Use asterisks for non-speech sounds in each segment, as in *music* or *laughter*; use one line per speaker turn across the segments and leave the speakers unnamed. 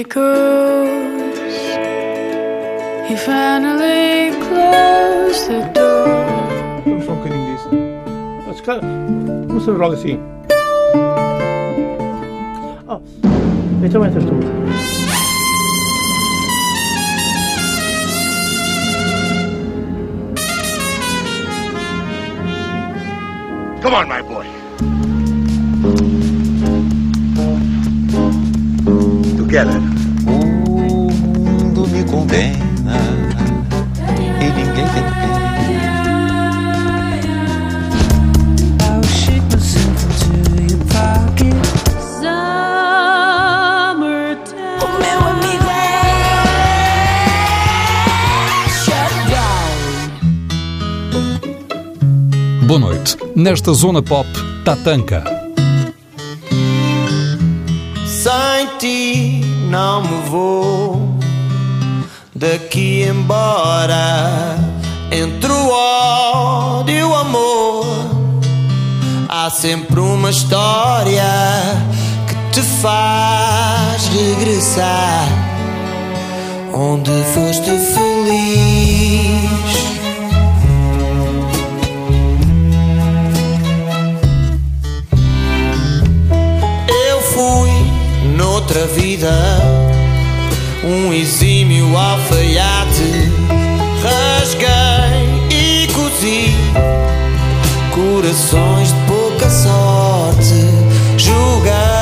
he goes, he finally closed the door.
Vamos só um bocadinho disso. Mas, cara, vamos fazer logo assim. Oh, então entras tu.
Come on, my boy. Together.
O mundo me condena e ninguém tem pena.
I'll shake myself into your pocket.
Summertime.
O meu amigo é.
Boa noite. Nesta zona pop, Tatanka.
Sem ti não me vou daqui embora. Entre o ódio e o amor, há sempre uma história que te faz regressar onde foste feliz. Eu fui noutra vida um exímio alfaiate. Rasguei e cozi corações de pouca sorte. Julguei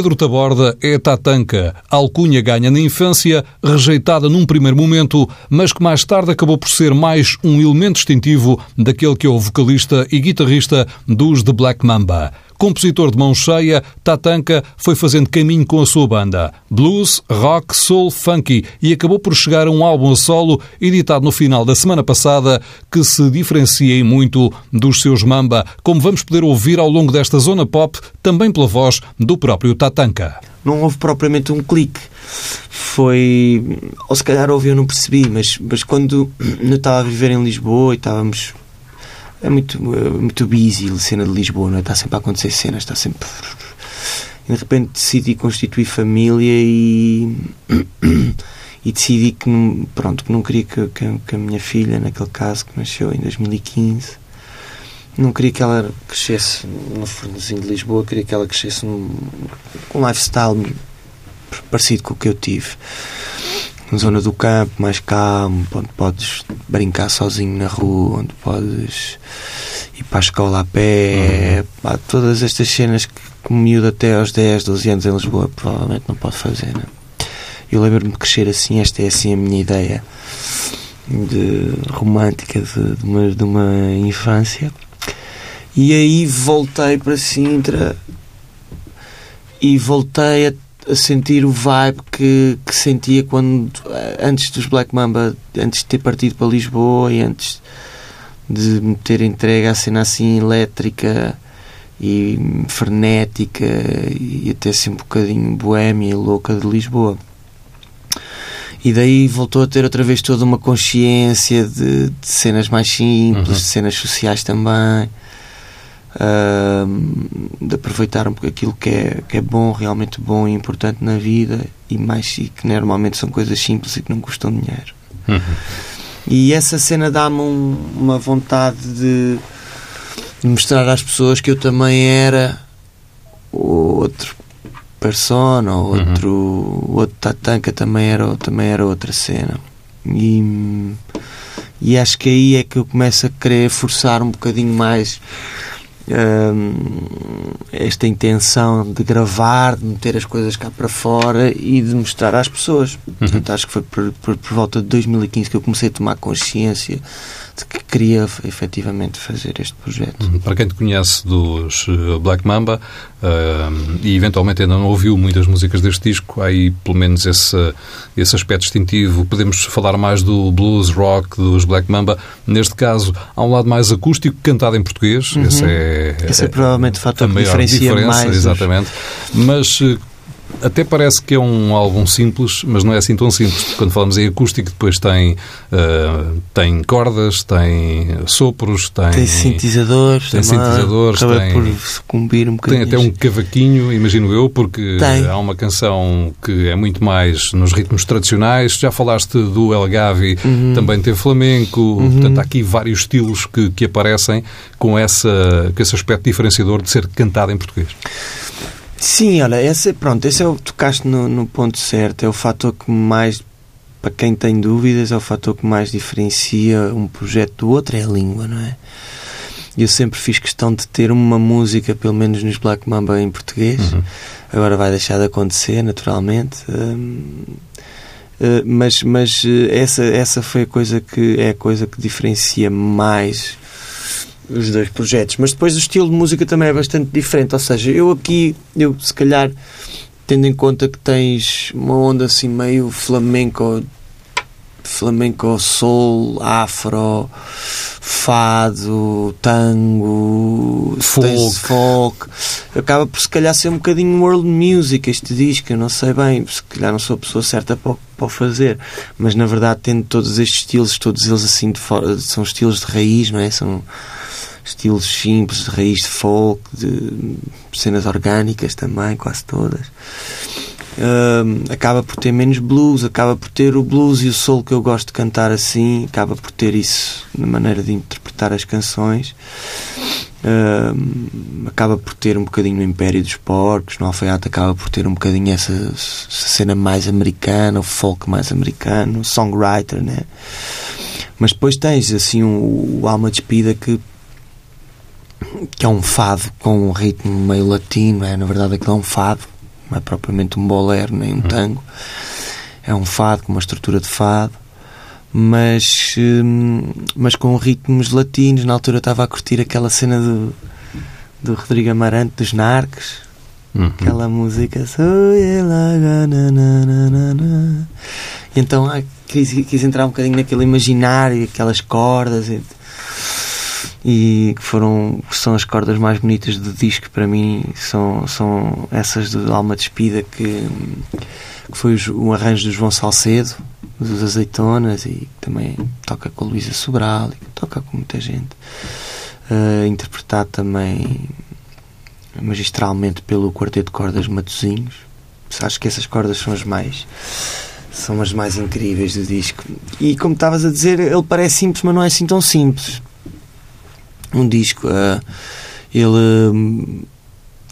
Pedro Taborda é Tatanka, alcunha ganha na infância, rejeitada num primeiro momento, mas que mais tarde acabou por ser mais um elemento distintivo daquele que é o vocalista e guitarrista dos The Black Mamba. Compositor de mão cheia, Tatanka foi fazendo caminho com a sua banda. Blues, rock, soul, funky e acabou por chegar a um álbum solo editado no final da semana passada que se diferencia muito dos seus Mamba, como vamos poder ouvir ao longo desta zona pop, também pela voz do próprio Tatanka.
Não houve propriamente um clique. Foi. Ou se calhar houve, eu não percebi, mas, mas quando *clears throat* eu estava a viver em Lisboa e estávamos. É muito, é muito busy a cena de Lisboa, não é? Está sempre a acontecer cenas, está sempre. E de repente decidi constituir família e. *coughs* e decidi que não, pronto, que não queria que, que, que a minha filha, naquele caso que nasceu em 2015, não queria que ela crescesse no fornezinho de Lisboa, queria que ela crescesse num, com um lifestyle parecido com o que eu tive. Uma zona do campo, mais calmo, onde podes brincar sozinho na rua, onde podes ir para a escola a pé, pá, todas estas cenas que, que miúdo até aos 10, 12 anos em Lisboa provavelmente não pode fazer. Né? Eu lembro-me de crescer assim, esta é assim a minha ideia de romântica de, de, uma, de uma infância. E aí voltei para Sintra e voltei a, a sentir o vibe que, que sentia quando antes dos Black Mamba, antes de ter partido para Lisboa e antes de me ter entregue à cena assim elétrica e frenética e até assim um bocadinho boémia e louca de Lisboa. E daí voltou a ter outra vez toda uma consciência de, de cenas mais simples,
Uhum.
de cenas sociais também de aproveitar um pouco aquilo que é, que é bom, realmente bom e importante na vida e mais e que normalmente são coisas simples e que não custam dinheiro. E essa cena dá-me um- uma vontade de, mostrar às pessoas que eu também era outro persona, ou outro, outro tatanka também era, também era outra cena. E, e acho que aí é que eu começo a querer forçar um bocadinho mais hum, esta intenção de gravar, de meter as coisas cá para fora e de mostrar às pessoas. Portanto, acho que foi por, por, por volta de 2015 que eu comecei a tomar consciência de que queria efetivamente fazer este projeto.
Para quem te conhece dos eh, Black Mamba eh, e eventualmente ainda não ouviu muitas músicas deste disco, há aí pelo menos esse, esse aspecto distintivo. Podemos falar mais do blues rock dos Black Mamba. Neste caso, há um lado mais acústico cantado em português. Esse é,
Esse é provavelmente o fator que diferencia
diferença,
mais
Exatamente. Mas eh, até parece que é um álbum simples, mas não é assim tão simples. Quando falamos em acústico, depois tem, eh, tem cordas, tem sopros, tem,
Tem sintetizadores,
tem sintetizadores,
acaba
tem-
por sucumbir um
tem
bocadinho.
até um cavaquinho, imagino eu, porque
Tem.
há uma canção que é muito mais nos ritmos tradicionais. Já falaste do El Gavi,
Uhum.
também tem flamenco. Portanto, há aqui vários estilos que, que aparecem com, essa, com esse aspecto diferenciador de ser cantado em português.
Sim, olha, esse, pronto, esse é o que tocaste no, no ponto certo. É o fator que mais, para quem tem dúvidas, é o fator que mais diferencia um projeto do outro, é a língua, não é? Eu sempre fiz questão de ter uma música, pelo menos nos Black Mamba, em português. Agora vai deixar de acontecer, naturalmente. Hum, eh, mas mas eh, essa, essa foi a coisa que é a coisa que diferencia mais os dois projetos. Mas depois o estilo de música também é bastante diferente. Ou seja, eu aqui, eu se calhar, tendo em conta que tens uma onda assim meio flamenco, flamenco soul, afro, fado, tango,
Folk.
folk, acaba por se calhar ser um bocadinho world music este disco, eu não sei bem, se calhar não sou a pessoa certa para, o- para o fazer, mas na verdade tendo todos estes estilos, todos eles assim de fora, são estilos de raiz, não é? São estilos simples, de raiz de folk, de cenas orgânicas também, quase todas. Hum, acaba por ter menos blues, acaba por ter o blues e o soul que eu gosto de cantar assim, acaba por ter isso na maneira de interpretar as canções. Hum, acaba por ter um bocadinho o Império dos Porcos, no Alfaiate acaba por ter um bocadinho essa, essa cena mais americana, o folk mais americano, songwriter, né? Mas depois tens assim o, o Alma Despida que que é um fado com um ritmo meio latino, é na verdade aquilo é um fado, não é propriamente um bolero nem um tango, é um fado com uma estrutura de fado, mas, hum, mas com ritmos latinos. Na altura eu estava a curtir aquela cena do, do Rodrigo Amarante dos Narcos.
Uhum.
Aquela música. E então ah, quis, quis entrar um bocadinho naquele imaginário, aquelas cordas e, e que foram que são as cordas mais bonitas do disco para mim são, são essas do Alma Despida que, que foi o arranjo do João Salcedo dos Azeitonas e também toca com a Luísa Sobral e toca com muita gente Eh, interpretado também magistralmente pelo Quarteto de Cordas Matozinhos. Acho que essas cordas são as mais são as mais incríveis do disco. E como estavas a dizer, ele parece simples, mas não é assim tão simples. Um disco, ah, ele hum,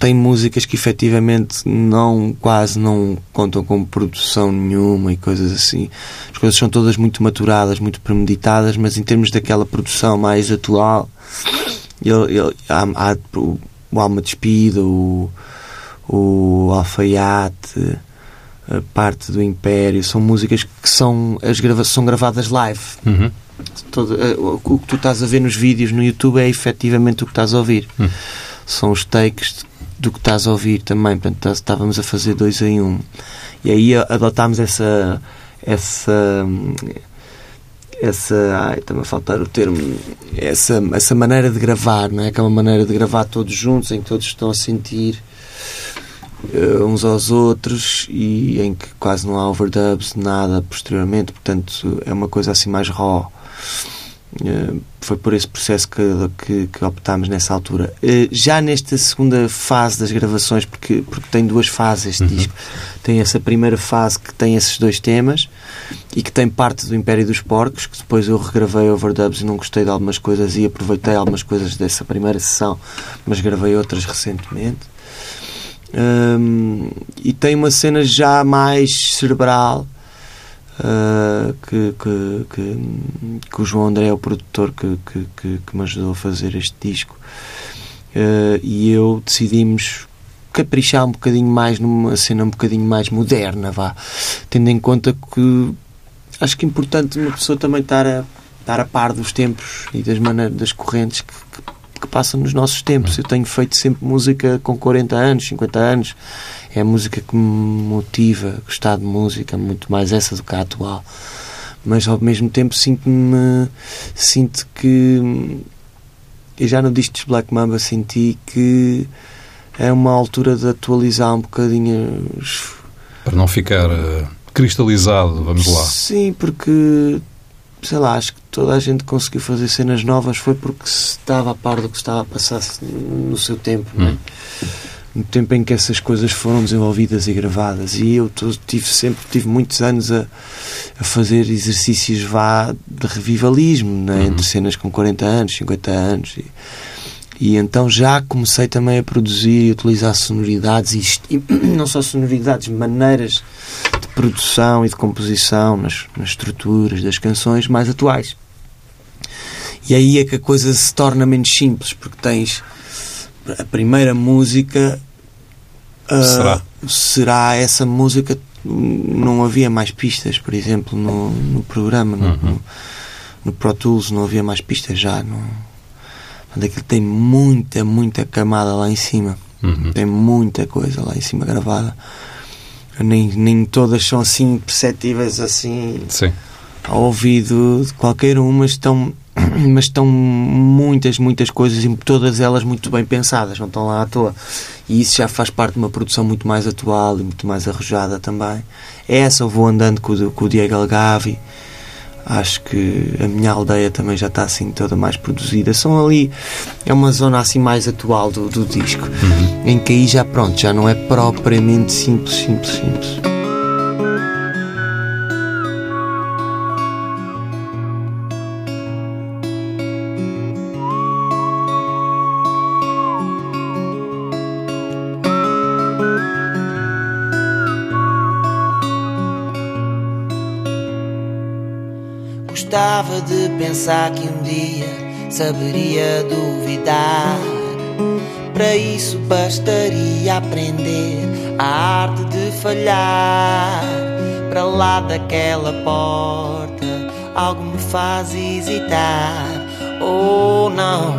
tem músicas que efetivamente não quase não contam com produção nenhuma e coisas assim. As coisas são todas muito maturadas, muito premeditadas, mas em termos daquela produção mais atual, ele, ele- há, há o, o Alma Despida, o, o Alfaiate, a parte do Império, são músicas que são, as grava são gravadas live.
Uhum.
Todo, eh, o que tu estás a ver nos vídeos no YouTube é efetivamente o que estás a ouvir.
Hum.
São os takes do que estás a ouvir também. Portanto, tá- estávamos a fazer dois em um. E aí a- adotámos essa. essa essa ai, está-me a faltar o termo essa, essa maneira de gravar não é? aquela maneira de gravar todos juntos em que todos estão a sentir eh, uns aos outros e em que quase não há overdubs, nada posteriormente, portanto é uma coisa assim mais raw. Eh, foi por esse processo que, que, que optámos nessa altura. Eh, já nesta segunda fase das gravações, porque, porque tem duas fases este disco, tem essa primeira fase que tem esses dois temas e que tem parte do Império dos Porcos, que depois eu regravei overdubs e não gostei de algumas coisas e aproveitei algumas coisas dessa primeira sessão, mas gravei outras recentemente. Hum, e tem uma cena já mais cerebral uh, que, que, que, que o João André é o produtor que, que, que, me ajudou a fazer este disco Uh, e eu decidimos caprichar um bocadinho mais numa cena um bocadinho mais moderna vá tendo em conta que acho que é importante uma pessoa também estar a, estar a par dos tempos e das, maneiras, das correntes que, que, que passam nos nossos tempos. Eu tenho feito sempre música com 40 anos, 50 anos. É a música que me motiva a gostar de música, muito mais essa do que a atual. Mas ao mesmo tempo sinto-me. Sinto que. Eu já no disco dos Black Mamba senti que é uma altura de atualizar um bocadinho
Para não ficar eh, cristalizado, vamos lá.
Sim, porque sei lá, acho que toda a gente conseguiu fazer cenas novas foi porque se estava a par do que estava a passar no seu tempo, não é?
Hum.
No tempo em que essas coisas foram desenvolvidas e gravadas. E eu tive sempre, tive muitos anos a, a fazer exercícios vá de revivalismo, né? entre cenas com 40 anos, 50 anos. E, e então já comecei também a produzir e utilizar sonoridades e, e *clears throat* não só sonoridades, maneiras de produção e de composição nas, nas estruturas das canções mais atuais. E aí é que a coisa se torna menos simples, porque tens a primeira música. ah,
Será?
será essa música? Não havia mais pistas, por exemplo, no, no programa, no,
Uhum.
no, no Pro Tools não havia mais pistas já. Não, Portanto, aquilo tem muita, muita camada lá em cima.
Uhum.
Tem muita coisa lá em cima gravada. Nem, nem todas são assim perceptíveis assim
Sim.
ao ouvido de qualquer um, mas estão, *clears throat* mas estão muitas, muitas coisas e todas elas muito bem pensadas, não estão lá à toa. E isso já faz parte de uma produção muito mais atual e muito mais arrojada também. Essa eu vou andando com, o- com o Diego Algavi. Acho que a minha aldeia também já está assim toda mais produzida. São ali, é uma zona assim mais atual do, do disco, em que aí já pronto, já não é propriamente simples, simples, simples.
Gostava de pensar que um dia saberia duvidar. Para isso bastaria aprender a arte de falhar. Para lá daquela porta, algo me faz hesitar. Oh não!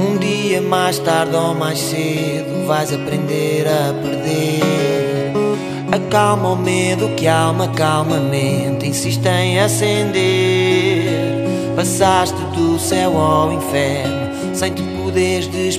Um dia mais tarde ou mais cedo vais aprender a perder. Acalma o medo que alma calmamente insiste em acender. Passaste do céu ao inferno sem te poderes.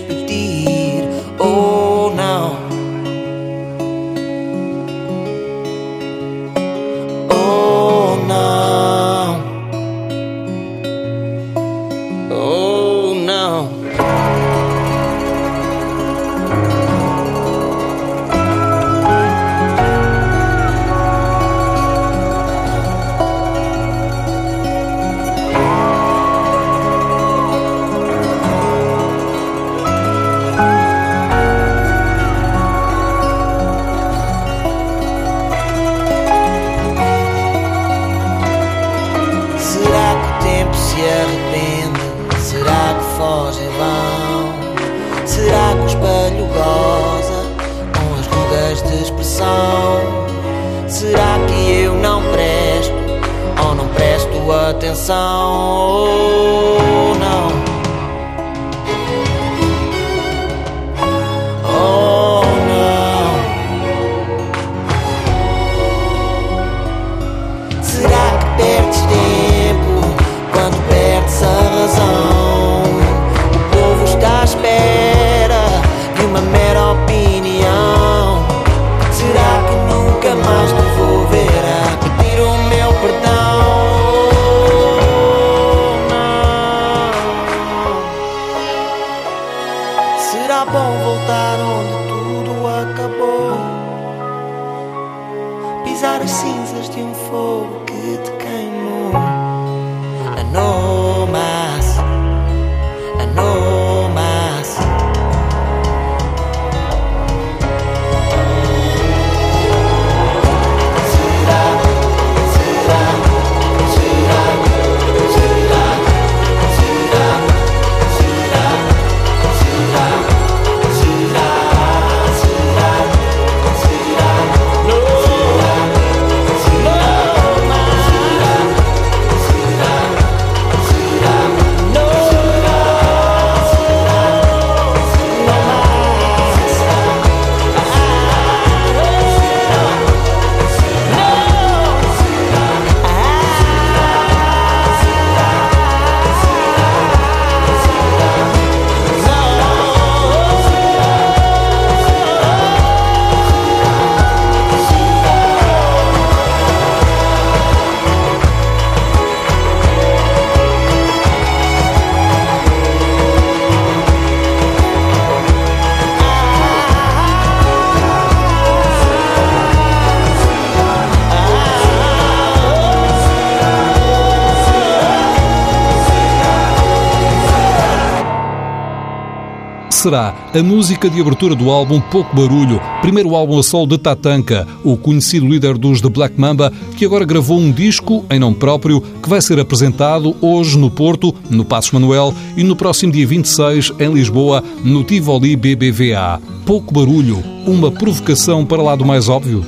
Será a
música de abertura do álbum Pouco Barulho, primeiro álbum a solo de Tatanka, o conhecido líder dos The Black Mamba, que agora gravou um disco em nome próprio que vai ser apresentado hoje no Porto, no Passos Manuel e no próximo dia 26 em Lisboa, no Tivoli BBVA. Pouco Barulho, uma provocação para lá do mais óbvio?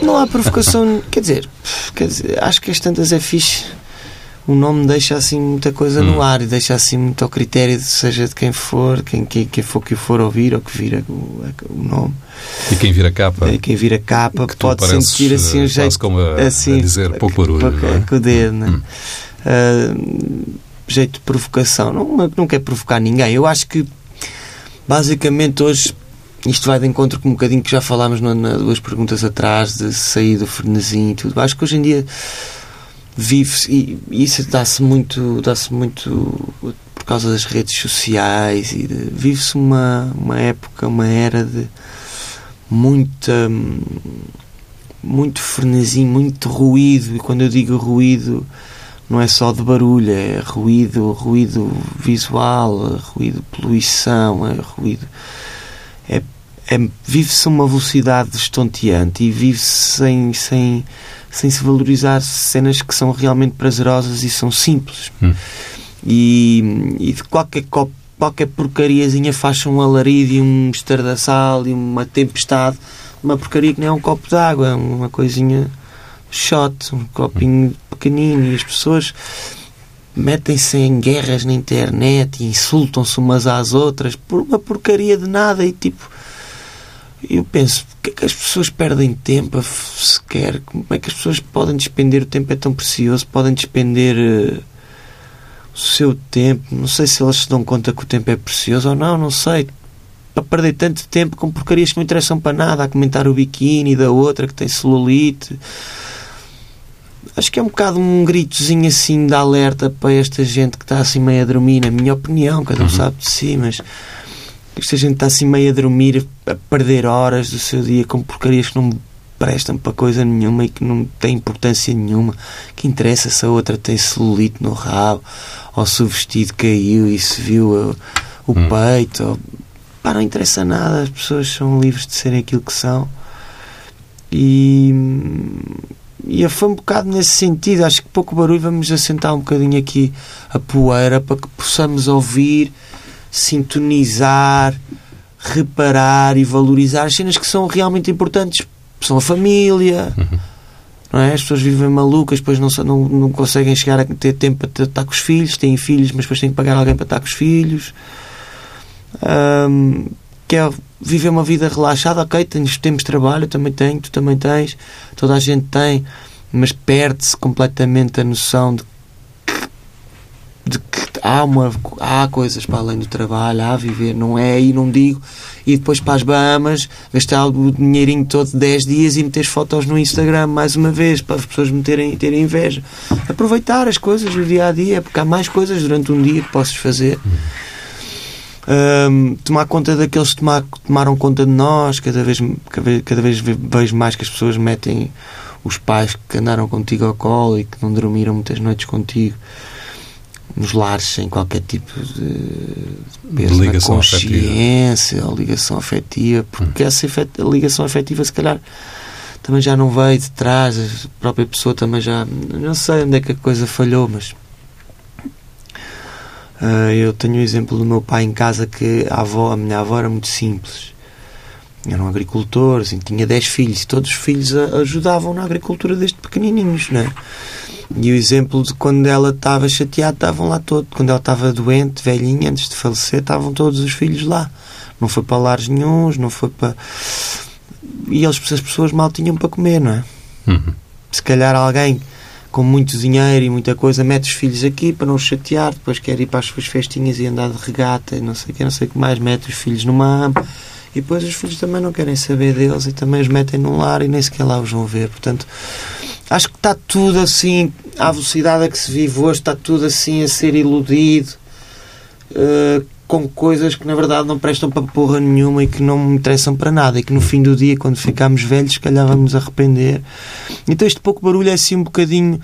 Não há provocação, quer dizer, quer dizer, acho que as tantas é fixe. O nome deixa assim muita coisa no ar e deixa assim muito ao critério, de, seja de quem for, quem, quem, quem for que o for ouvir ou que vira o, o nome.
E quem vira capa?
E quem vira capa
Que
pode sentir assim
eh,
um
quase
jeito
como a- a
assim,
dizer pouco barulho, não é?
com o dedo, né?
Hum.
Ah, jeito de provocação. Não, não quer provocar ninguém. Eu acho que basicamente hoje isto vai de encontro com um bocadinho que já falámos na, na duas perguntas atrás de sair do frenesim e tudo. Acho que hoje em dia vive-se e, e isso dá-se muito, dá-se muito por causa das redes sociais e vive-se uma, uma época, uma era de muita muito frenesim, muito ruído e quando eu digo ruído não é só de barulho, é ruído, ruído visual, é ruído poluição, é ruído é, é- vive-se uma velocidade estonteante e vive-se sem, sem, sem se valorizar cenas que são realmente prazerosas e são simples.
Hum.
E, e de qualquer copo, qualquer porcariazinha faz um alarido e um estardalhaço e uma tempestade, uma porcaria que nem é um copo d'água, é uma coisinha shot, um copinho pequenino e as pessoas
metem-se em guerras na internet e insultam-se umas às outras por uma porcaria de nada e tipo eu penso, porque é que as pessoas perdem tempo sequer? Como é que as pessoas podem despender? O tempo é tão precioso, podem despender eh, o seu tempo. Não sei se elas se dão conta que o tempo é precioso ou não, não sei. Para perder tanto tempo com porcarias que não interessam para nada, a comentar o biquíni da outra que tem celulite. Acho que é um bocado um gritozinho assim de alerta para esta gente que está assim meio a dormir, na minha opinião, cada um sabe de si, mas esta gente está assim meio a dormir, a perder horas do seu dia com porcarias que não prestam para coisa nenhuma e que não têm importância nenhuma. Que interessa se a outra tem celulite no rabo, ou se o vestido caiu e se viu uh, o peito. Ou... Pá, não interessa nada, as pessoas são livres de serem aquilo que são. E, e foi um bocado nesse sentido. Acho que pouco barulho, vamos assentar um bocadinho aqui a poeira para que possamos ouvir sintonizar, reparar e valorizar as cenas que são realmente importantes. São a família, não é? As pessoas vivem malucas, depois não, não, não conseguem chegar a ter tempo para estar com os filhos, têm filhos, mas depois têm que pagar alguém para estar com os filhos. Ahm, quer viver uma vida relaxada, ok, tens, temos trabalho, eu também tenho, tu também tens, toda a gente tem, mas perde-se completamente a noção de de que há, uma, há coisas para além do trabalho, há a viver, não é aí, não digo, e depois para as Bahamas gastar o dinheirinho todo de 10 dias e meter fotos no Instagram mais uma vez, para as pessoas me terem, terem inveja. Aproveitar as coisas do dia a dia, porque há mais coisas durante um dia que possas fazer. Ahm, tomar conta daqueles que tomar- tomaram conta de nós, cada vez, cada vez, cada vez ve- vejo mais que as pessoas metem os pais que andaram contigo ao colo e que não dormiram muitas noites contigo nos lares sem qualquer tipo de peso
De
na
ligação afetiva.
consciência ou ligação afetiva, porque essa efet- a ligação afetiva se calhar também já não veio de trás, a própria pessoa também já não sei onde é que a coisa falhou, mas ah, eu tenho o exemplo do meu pai em casa que a avó, a minha avó era muito simples. Eram agricultores e tinha 10 filhos e todos os filhos ajudavam na agricultura desde pequenininhos, não é? E o exemplo de quando ela estava chateada, estavam lá todos. Quando ela estava doente, velhinha, antes de falecer, estavam todos os filhos lá. Não foi para lares nenhuns, não foi para. E eles, as pessoas mal tinham para comer, não é?
Uhum.
Se calhar alguém com muito dinheiro e muita coisa mete os filhos aqui para não os chatear, depois quer ir para as suas festinhas e andar de regata e não sei o que, não sei o que mais, mete os filhos numa e depois os filhos também não querem saber deles e também os metem num lar e nem sequer lá os vão ver. Portanto, acho que está tudo assim, à velocidade a que se vive hoje, está tudo assim a ser iludido eh, com coisas que na verdade não prestam para porra nenhuma e que não me interessam para nada e que no fim do dia, quando ficarmos velhos, se calhar vamos arrepender. Então este pouco barulho é assim um bocadinho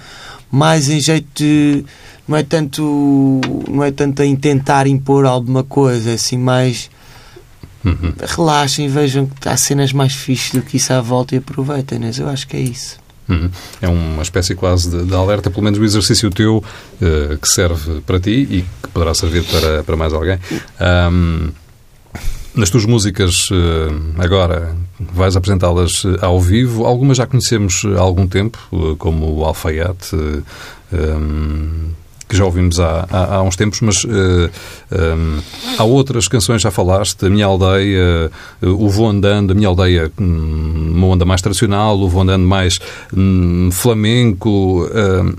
mais em jeito de. Não é tanto, não é tanto em tentar impor alguma coisa, é assim mais
Uhum.
relaxem, vejam que há cenas mais fixes do que isso à volta e aproveitem, né? eu acho que é isso.
Uhum. É uma espécie quase de, de alerta, pelo menos o exercício teu eh, que serve para ti e que poderá servir para, para mais alguém. Ahm, nas tuas músicas, eh, agora vais apresentá-las eh, ao vivo. Algumas já conhecemos há algum tempo, como o Alfaiate, ahm, que já ouvimos há, há, há uns tempos, mas eh, ahm, há outras canções, já falaste, A Minha Aldeia, eh, o Vou Andando, A Minha Aldeia, hum, uma onda mais tradicional, o Vou Andando mais hum, flamenco. ahm,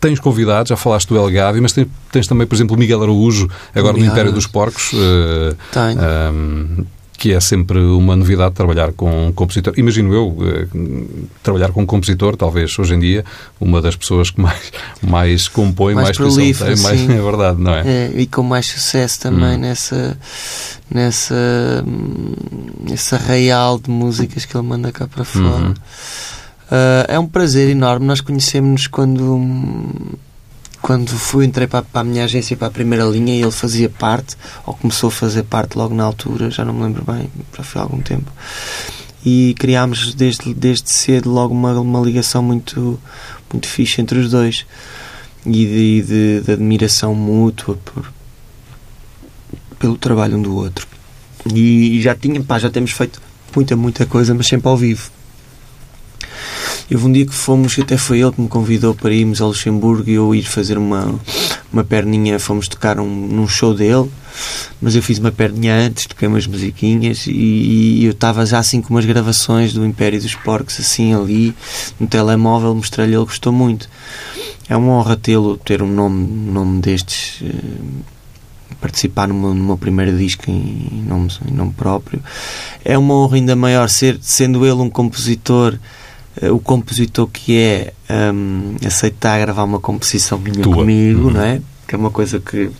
Tens convidados, já falaste do El Gavi, mas tens, tens também, por exemplo, o Miguel Araújo, agora no
Miguel
Império dos Porcos, eh,
Tenho.
Que é sempre uma novidade trabalhar com um compositor. Imagino eu, eh, trabalhar com um compositor, talvez hoje em dia, uma das pessoas que mais, mais compõe, mais,
Mais prolífero,
tem, mais, *laughs* é verdade, não é?
É, e com mais sucesso também
Hum.
nessa, nessa, nesse arraial de músicas que ele manda cá para fora.
Uhum.
Ah, é um prazer enorme. Nós conhecemos-nos quando, quando fui, entrei para, para a minha agência, para a primeira linha, e ele fazia parte, ou começou a fazer parte logo na altura, já não me lembro bem, já foi há algum tempo. E criámos desde, desde cedo logo uma, uma ligação muito, muito fixe entre os dois e de, de- de admiração mútua por, pelo trabalho um do outro. E já tinha, pá, já temos feito muita, muita coisa, mas sempre ao vivo. Houve um dia que fomos, até foi ele que me convidou para irmos ao Luxemburgo e eu ir fazer uma, uma perninha, fomos tocar um, num show dele, mas eu fiz uma perninha antes, toquei umas musiquinhas e, e eu estava já assim com umas gravações do Império dos Porcos, assim ali no telemóvel, mostrei-lhe, ele gostou muito. É uma honra tê-lo, ter um nome, nome destes. eh, participar no meu, no meu primeiro disco em, nome, em nome próprio. É uma honra ainda maior ser, sendo ele um compositor, o compositor que é, hum, aceitar gravar uma composição minha
Tua.
comigo,
Uhum.
não é? Que é uma coisa que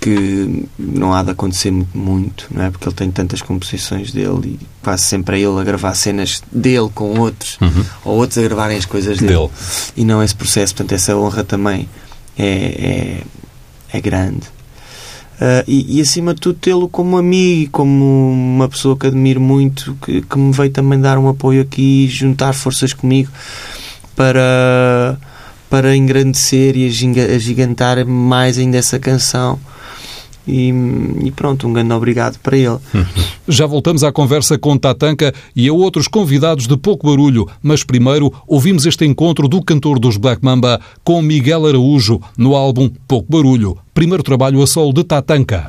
que não há de acontecer muito, muito, não é? Porque ele tem tantas composições dele e quase sempre é ele a gravar cenas dele com outros, ou outros a gravarem as coisas dele.
Dele.
E não esse processo, portanto, essa honra também é, é, é grande. Ah, e, e, acima de tudo tê-lo como amigo como uma pessoa que admiro muito que, que me veio também dar um apoio aqui juntar forças comigo para para engrandecer e agigantar mais ainda essa canção e, e pronto, um grande obrigado para ele
Já voltamos à conversa com Tatanka e a outros convidados de pouco barulho, mas primeiro ouvimos este encontro do cantor dos Black Mamba com Miguel Araújo no álbum Pouco Barulho, primeiro trabalho a solo de Tatanka.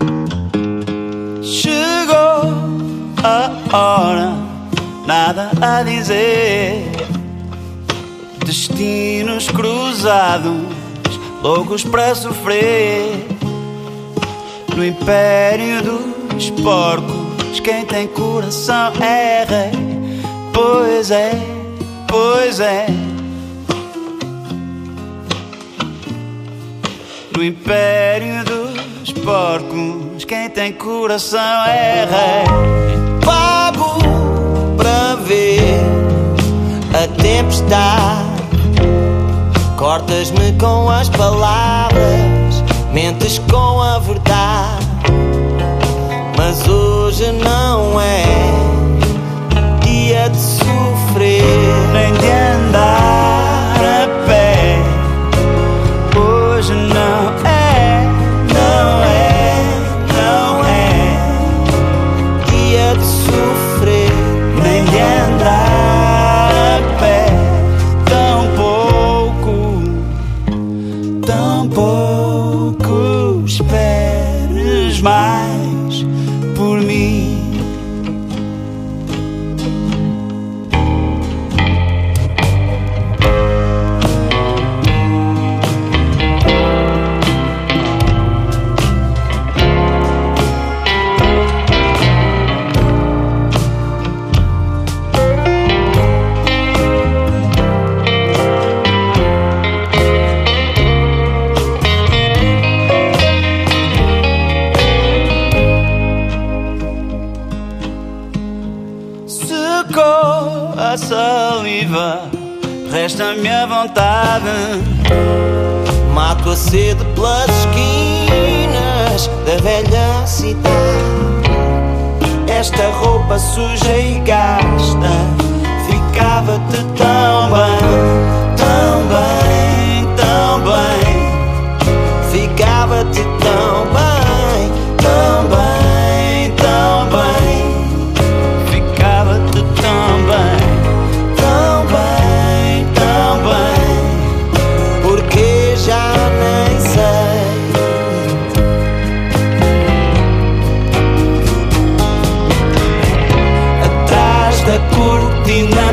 Chegou a hora, nada a dizer. Destinos cruzados, loucos para sofrer. No império dos porcos, quem tem coração é rei. Pois é, pois é. No império dos porcos, quem tem coração é rei.
Pago para ver a tempestade. Cortas-me com as palavras, mentes com a verdade. Mas hoje não é dia de sofrer.
Nem de andar cortina não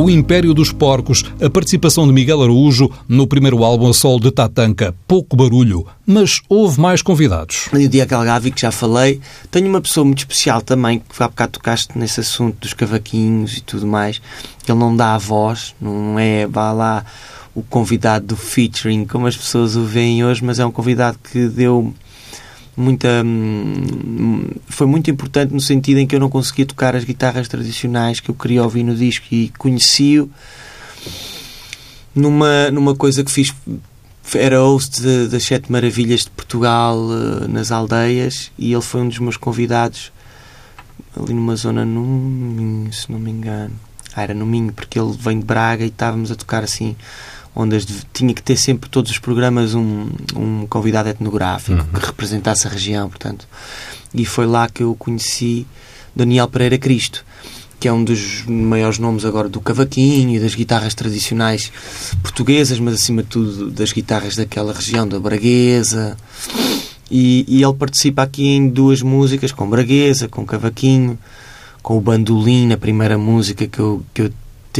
O
Império dos Porcos,
a participação de Miguel Araújo no primeiro álbum a solo de Tatanka. Pouco barulho, mas houve mais convidados.
E o Diego Algavi, que já falei. Tenho uma pessoa muito especial também, que há bocado tocaste nesse assunto dos cavaquinhos e tudo mais. que Ele não dá a voz, não é, vá lá, o convidado do featuring, como as pessoas o veem hoje, mas é um convidado que deu muita. hum, foi muito importante no sentido em que eu não conseguia tocar as guitarras tradicionais que eu queria ouvir no disco e conheci-o numa, numa coisa que fiz. Era host das Sete Maravilhas de Portugal eh, nas aldeias e ele foi um dos meus convidados ali numa zona no Minho, se não me engano. Ah, era no Minho, porque ele vem de Braga e estávamos a tocar assim ondas de- tinha que ter sempre todos os programas um, um convidado etnográfico que representasse a região, portanto. E foi lá que eu conheci Daniel Pereira Cristo, que é um dos maiores nomes agora do cavaquinho e das guitarras tradicionais portuguesas, mas acima de tudo das guitarras daquela região da Braguesa. E, e ele participa aqui em duas músicas, com Braguesa, com cavaquinho, com o bandolim, na primeira música que eu, que eu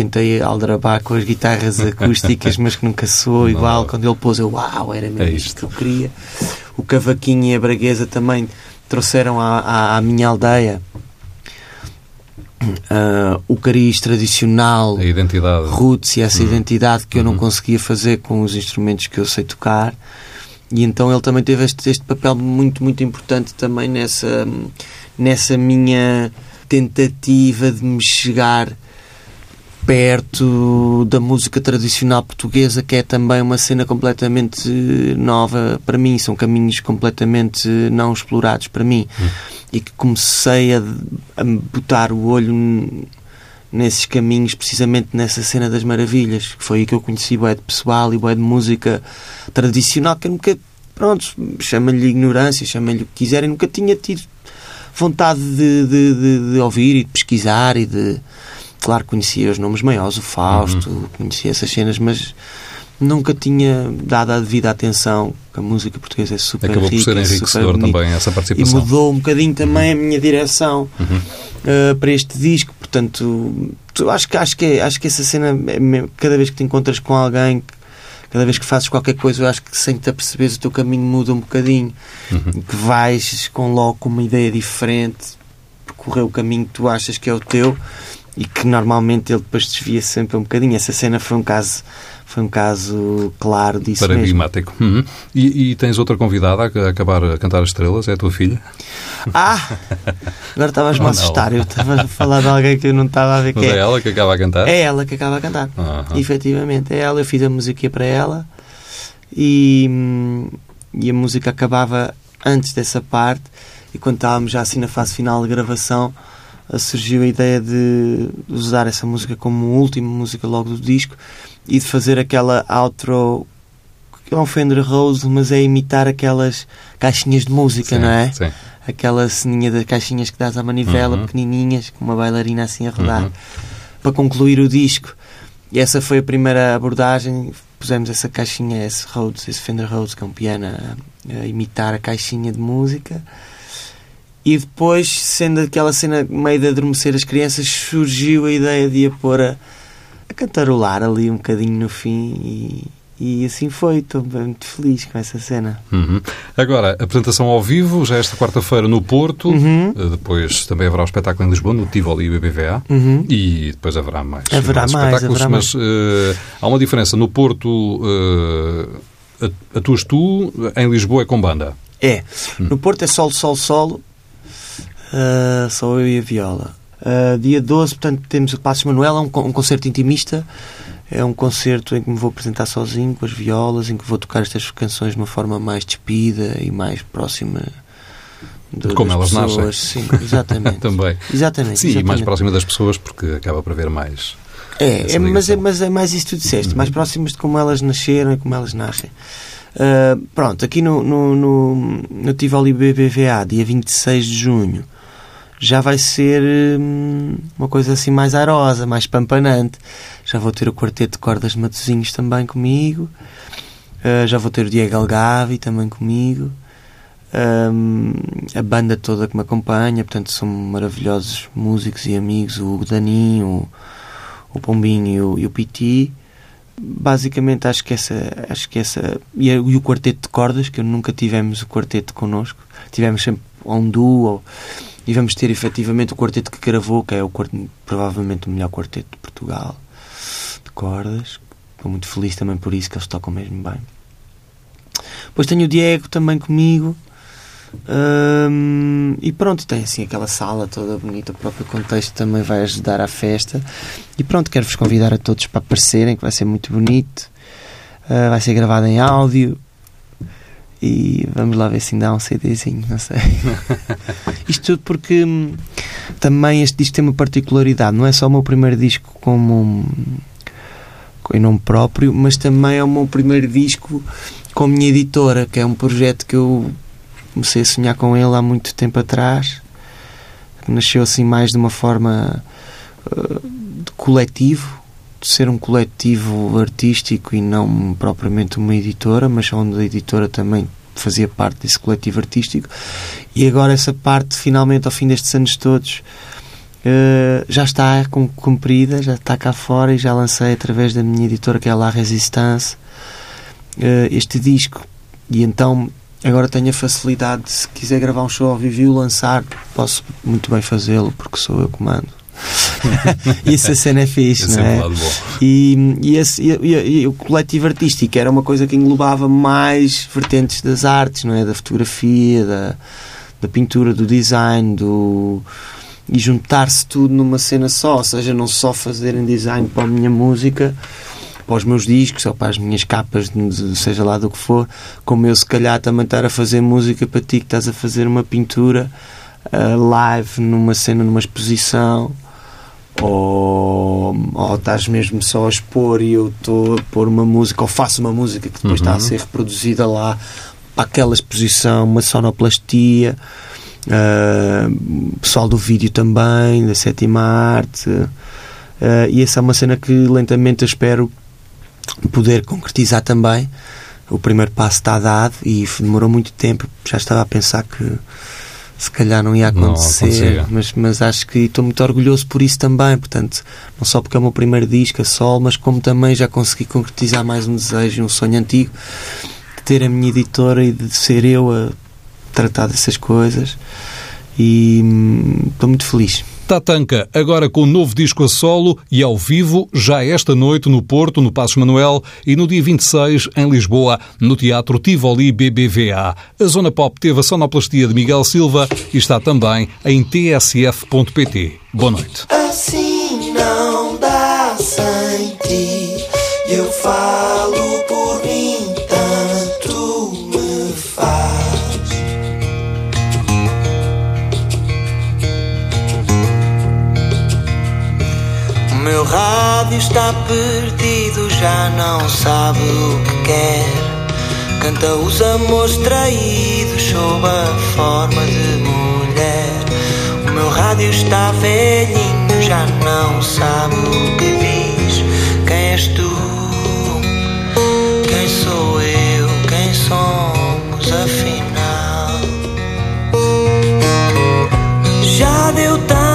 tentei aldrabar com as guitarras acústicas, mas que nunca soou igual. Quando ele pôs, eu, uau, era mesmo
É
isto
isto.
que eu queria. O cavaquinho e a braguesa também trouxeram à, à, à minha aldeia ah, o cariz tradicional,
A identidade.
roots e
Uhum.
essa identidade que eu não conseguia fazer com os instrumentos que eu sei tocar. E então ele também teve este, este papel muito, muito importante também nessa, nessa minha tentativa de me chegar perto da música tradicional portuguesa, que é também uma cena completamente nova para mim, são caminhos completamente não explorados para mim. E que comecei a, a botar o olho nesses caminhos, precisamente nessa cena das maravilhas, que foi aí que eu conheci bué de pessoal e bué de música tradicional, que eu nunca, pronto, chama-lhe ignorância, chama-lhe o que quiserem, nunca tinha tido vontade de, de, de- de ouvir e de pesquisar e de. Claro, conhecia os nomes maiores, o Fausto, conhecia essas cenas, mas nunca tinha dado a devida atenção. que A música portuguesa é super
Acabou por
rica,
ser
é
enriquecedor
bonita.
também essa
E
participação. Uhum.
mudou um bocadinho também a minha direção uh, para este disco. Portanto, tu, acho, que, acho, que, é- acho que essa cena, é cada vez que te encontras com alguém, cada vez que fazes qualquer coisa, eu acho que sem te aperceberes o teu caminho muda um bocadinho.
Uhum.
Que vais com logo com uma ideia diferente, percorrer o caminho que tu achas que é o teu e que normalmente ele depois desvia sempre um bocadinho. Essa cena foi um caso, foi um caso claro disso.
Paradigmático. Uhum. E, e tens outra convidada a acabar a cantar as estrelas? É a tua filha?
Ah! Agora estavas-me a assustar. Eu estava a falar de alguém que eu não estava a ver
Mas
quem
é
é.
ela que acaba a cantar?
É ela que acaba a cantar.
Aham.
Efetivamente, é ela. Eu fiz a música para ela e, e a música acabava antes dessa parte. E quando estávamos já assim na fase final de gravação, surgiu a ideia de usar essa música como última música logo do disco e de fazer aquela outro que é um Fender Rose, mas é imitar aquelas caixinhas de música,
Sim,
não é?
Sim.
aquela ceninha das caixinhas que dás à manivela,
Uhum.
pequenininhas, com uma bailarina assim a rodar,
Uhum.
para concluir o disco. E essa foi a primeira abordagem. Pusemos essa caixinha, esse Rhodes, esse Fender Rhodes, que é um piano, a, a imitar a caixinha de música. E depois, sendo aquela cena meio de adormecer as crianças, surgiu a ideia de a pôr a, a cantarolar ali um bocadinho no fim e, e assim foi. Estou muito feliz com essa cena.
Uhum. Agora, apresentação ao vivo, já esta quarta-feira no Porto.
Uhum.
Uh, Depois também haverá o espetáculo em Lisboa, no Tivoli e BBVA.
Uhum.
E depois haverá mais,
Haverá mais,
espetáculos.
haverá
mas uh, há uma diferença. No Porto, uh, a- atuas tu, em Lisboa é com banda.
É. No Porto é solo, solo, solo. Ah, só eu e a viola. Ah, dia 12, portanto, temos o Passos Manuel, é um, um concerto intimista. É um concerto em que me vou apresentar sozinho, com as violas, em que vou tocar estas canções de uma forma mais despida e mais próxima de,
Como
das
elas nascem.
pessoas. Sim, exatamente. *laughs*
Também.
Exatamente.
Sim, e mais
exatamente.
próxima das pessoas, porque acaba por haver mais.
É, é, mas, é, mas é mais isso que tu disseste, mais próximas de como elas nasceram e como elas nascem. Ah, pronto, aqui no, no, no, no Tivoli BBVA, dia 26 de junho, já vai ser hum, uma coisa assim mais arosa, mais pampanante. Já vou ter o quarteto de cordas de Matosinhos também comigo, Ah, já vou ter o Diego Algavi também comigo. Ahm, a banda toda que me acompanha, portanto, são maravilhosos músicos e amigos, o Daninho, o, o Pombinho e o, e o Piti. Basicamente, acho que essa. Acho que essa e, e o quarteto de cordas, que nunca tivemos o quarteto connosco, tivemos sempre um duo. E vamos ter efetivamente o quarteto que gravou, que é o quarteto, provavelmente o melhor quarteto de Portugal de cordas. Estou muito feliz também por isso, que eles tocam mesmo bem. Depois tenho o Diego também comigo. Hum, e pronto, tem assim aquela sala toda bonita, o próprio contexto também vai ajudar à festa. E pronto, quero-vos convidar a todos para aparecerem, que vai ser muito bonito. Uh, vai ser gravado em áudio. E vamos lá ver se ainda há um CDzinho, não sei. *laughs* Isto tudo porque hum, também este disco tem uma particularidade. Não é só o meu primeiro disco como um, em nome próprio, mas também é o meu primeiro disco com a minha editora, que é um projeto que eu comecei a sonhar com ele há muito tempo atrás. Nasceu assim mais de uma forma uh, de coletivo, ser um coletivo artístico e não propriamente uma editora, mas onde a editora também fazia parte desse coletivo artístico. E agora essa parte, finalmente, ao fim destes anos todos, uh, já está cumprida, já está cá fora e já lancei através da minha editora, que é a La Resistance, uh, este disco. E então agora tenho a facilidade de, se quiser gravar um show ao vivo e o lançar, posso muito bem fazê-lo, porque sou eu que mando. *laughs* Isso a cena é fixe,
Esse
não
é
é?
um.
E, e, esse- e- e- o coletivo artístico era uma coisa que englobava mais vertentes das artes, não é? Da fotografia, da, da pintura, do design, do e juntar-se tudo numa cena só, ou seja, não só fazerem design para a minha música, para os meus discos ou para as minhas capas, seja lá do que for, como eu se calhar também estar a fazer música para ti que estás a fazer uma pintura ah, live numa cena, numa exposição ou, ou estás mesmo só a expor e eu estou a pôr uma música ou faço uma música que depois está a ser reproduzida lá para aquela exposição, uma sonoplastia ah, pessoal do vídeo também, da sétima arte. Ah, e essa é uma cena que lentamente eu espero poder concretizar também. O primeiro passo está dado e demorou muito tempo. Já estava a pensar que se calhar não ia
Não
acontecer,
acontecia.
mas, mas acho que estou muito orgulhoso por isso também. Portanto, não só porque é o meu primeiro disco a sol, mas como também já consegui concretizar mais um desejo, um sonho antigo de ter a minha editora e de ser eu a tratar dessas coisas. E hum, estou muito feliz.
Tatanka, agora com um novo disco a solo e ao vivo, já esta noite no Porto, no Passos Manuel, e no dia 26 em Lisboa, no Teatro Tivoli BBVA. A Zona Pop teve a sonoplastia de Miguel Silva e está também em tsf.pt. Boa noite.
Assim não dá sem ti. Eu falo está perdido, já não sabe o que quer. Canta os amores traídos sob a forma de mulher. O meu rádio está velhinho, já não sabe o que diz. Quem és tu? Quem sou eu? Quem somos afinal? Já deu tantas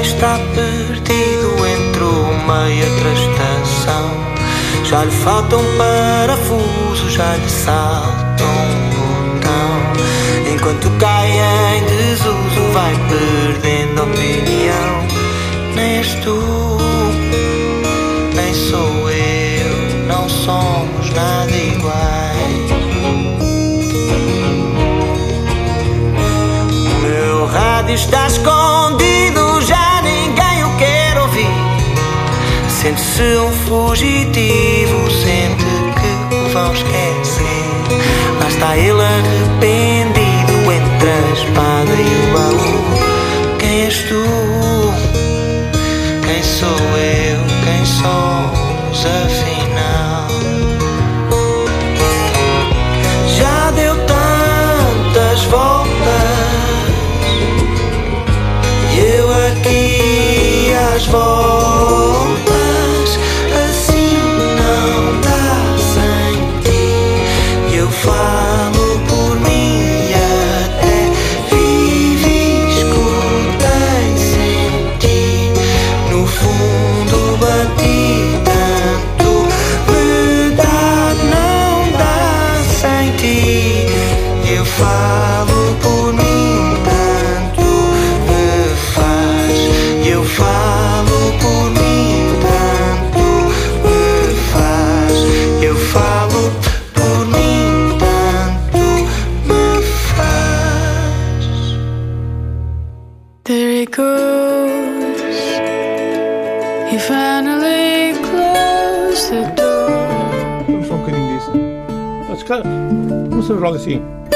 está perdido entre uma e outra estação. Já lhe falta um parafuso, já lhe salta um botão. Enquanto cai em desuso, vai perdendo opinião. Nem és tu, nem sou eu, não somos nada iguais. O meu rádio está escondido, Sente-se um fugitivo, sente que
vão esquecer. Lá está ele arrependido entre a espada e o baú. Quem és tu? Quem sou eu? Quem somos afinal? Já deu tantas voltas e eu aqui às voltas. Assim.